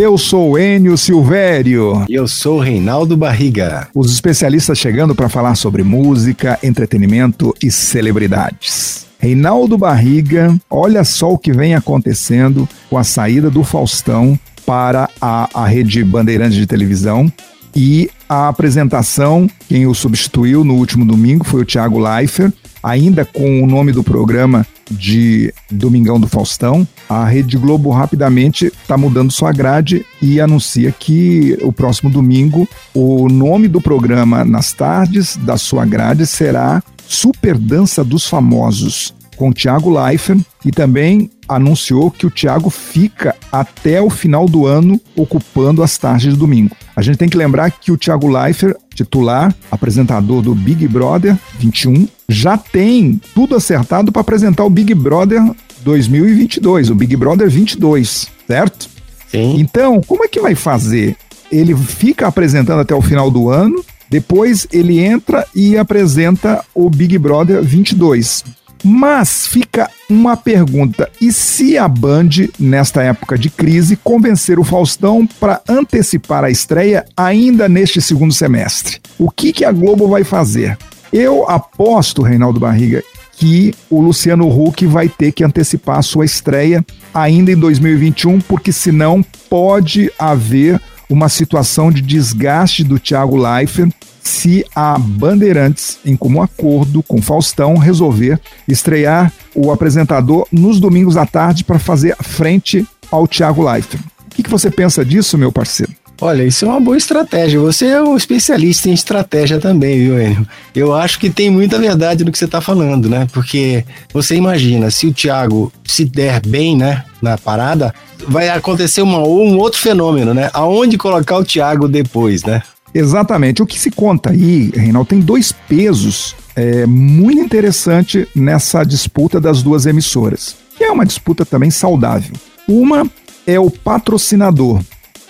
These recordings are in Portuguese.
Eu sou Enio Silvério. E eu sou Reinaldo Barriga. Os especialistas chegando para falar sobre música, entretenimento e celebridades. Reinaldo Barriga, olha só o que vem acontecendo com a saída do Faustão para a, a rede Bandeirantes de televisão e a apresentação, quem o substituiu no último domingo foi o Thiago Leifert, ainda com o nome do programa de Domingão do Faustão, a Rede Globo rapidamente está mudando sua grade e anuncia que o próximo domingo o nome do programa nas tardes da sua grade será Super Dança dos Famosos, com Tiago Leifert e também anunciou que o Thiago fica até o final do ano ocupando as tardes de domingo. A gente tem que lembrar que o Thiago Leifert, titular, apresentador do Big Brother 21, já tem tudo acertado para apresentar o Big Brother 2022, o Big Brother 22, certo? Sim. Então, como é que vai fazer? Ele fica apresentando até o final do ano, depois ele entra e apresenta o Big Brother 22. Mas fica uma pergunta: e se a Band, nesta época de crise, convencer o Faustão para antecipar a estreia ainda neste segundo semestre? O que, que a Globo vai fazer? Eu aposto, Reinaldo Barriga, que o Luciano Huck vai ter que antecipar a sua estreia ainda em 2021, porque senão pode haver uma situação de desgaste do Thiago Leifert se a Bandeirantes, em comum acordo com Faustão, resolver estrear o apresentador nos domingos à tarde para fazer frente ao Thiago Leifert. O que, que você pensa disso, meu parceiro? Olha, isso é uma boa estratégia. Você é um especialista em estratégia também, viu, Enio? Eu acho que tem muita verdade no que você está falando, né? Porque você imagina, se o Thiago se der bem, né, na parada, vai acontecer uma, um outro fenômeno, né? Aonde colocar o Thiago depois, né? Exatamente. O que se conta aí, Reinaldo, tem dois pesos é, muito interessante nessa disputa das duas emissoras, que é uma disputa também saudável. Uma é o patrocinador,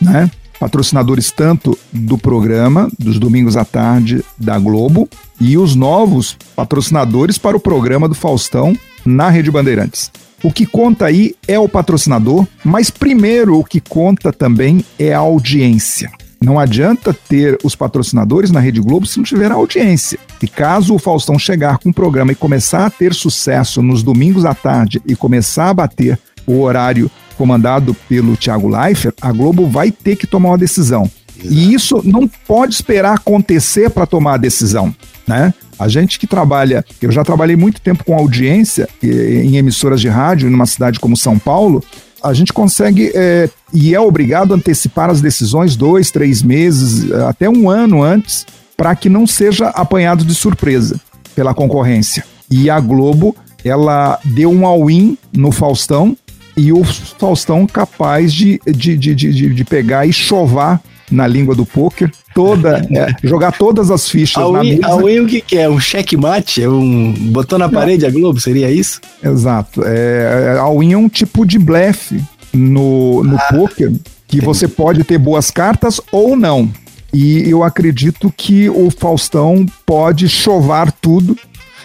né? Patrocinadores tanto do programa, dos domingos à tarde da Globo, e os novos patrocinadores para o programa do Faustão na Rede Bandeirantes. O que conta aí é o patrocinador, mas primeiro o que conta também é a audiência. Não adianta ter os patrocinadores na Rede Globo se não tiver audiência. E caso o Faustão chegar com o programa e começar a ter sucesso nos domingos à tarde e começar a bater o horário comandado pelo Thiago Leifert, a Globo vai ter que tomar uma decisão. Exato. E isso não pode esperar acontecer para tomar a decisão, né? A gente que trabalha, eu já trabalhei muito tempo com audiência em emissoras de rádio numa cidade como São Paulo, a gente consegue é, e é obrigado a antecipar as decisões dois, três meses, até um ano antes, para que não seja apanhado de surpresa pela concorrência. E a Globo, ela deu um all-in no Faustão e o Faustão capaz de, de, de, de, de pegar e chovar na língua do poker, toda, é, jogar todas as fichas a na mesa. A win o que, que é? Um checkmate? É um botou na parede a Globo? Seria isso? Exato. É, a win é um tipo de blefe no, no ah, poker que entendi. você pode ter boas cartas ou não. E eu acredito que o Faustão pode chovar tudo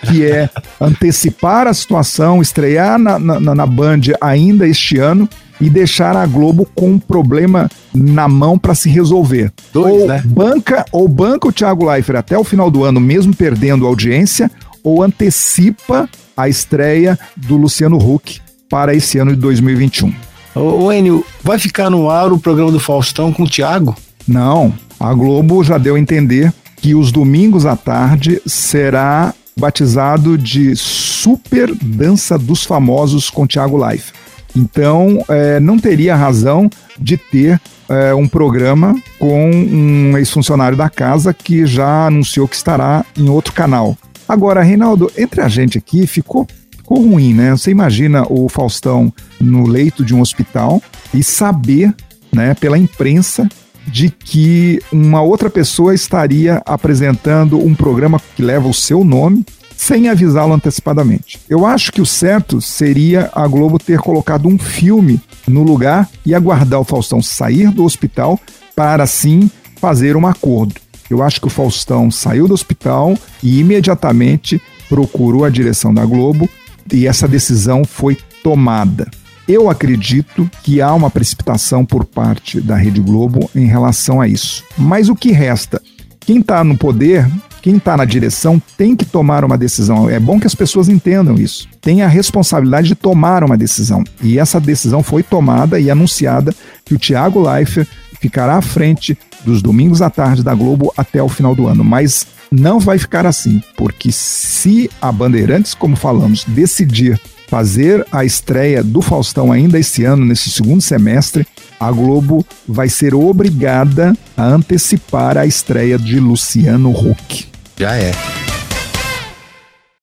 que é antecipar a situação, estrear na, na, na Band ainda este ano e deixar a Globo com um problema na mão para se resolver. Dois, ou né? banca ou banca o Thiago Leifert até o final do ano, mesmo perdendo audiência, ou antecipa a estreia do Luciano Huck para esse ano de 2021. Ô, Enio, vai ficar no ar o programa do Faustão com o Thiago? Não, a Globo já deu a entender que os domingos à tarde será batizado de Super Dança dos Famosos com Thiago Leifert. Então, é, não teria razão de ter é, um programa com um ex-funcionário da casa que já anunciou que estará em outro canal. Agora, Reinaldo, entre a gente aqui ficou, ficou ruim, né? Você imagina o Faustão no leito de um hospital e saber, né, pela imprensa, de que uma outra pessoa estaria apresentando um programa que leva o seu nome sem avisá-lo antecipadamente. Eu acho que o certo seria a Globo ter colocado um filme no lugar e aguardar o Faustão sair do hospital para assim fazer um acordo. Eu acho que o Faustão saiu do hospital e imediatamente procurou a direção da Globo e essa decisão foi tomada. Eu acredito que há uma precipitação por parte da Rede Globo em relação a isso. Mas o que resta? Quem está no poder, quem está na direção, tem que tomar uma decisão. É bom que as pessoas entendam isso. Tem a responsabilidade de tomar uma decisão. E essa decisão foi tomada e anunciada que o Tiago Leifert ficará à frente dos domingos à tarde da Globo até o final do ano. Mas não vai ficar assim, porque se a Bandeirantes, como falamos, decidir fazer a estreia do Faustão ainda esse ano, nesse segundo semestre, a Globo vai ser obrigada a antecipar a estreia de Luciano Huck. Já é.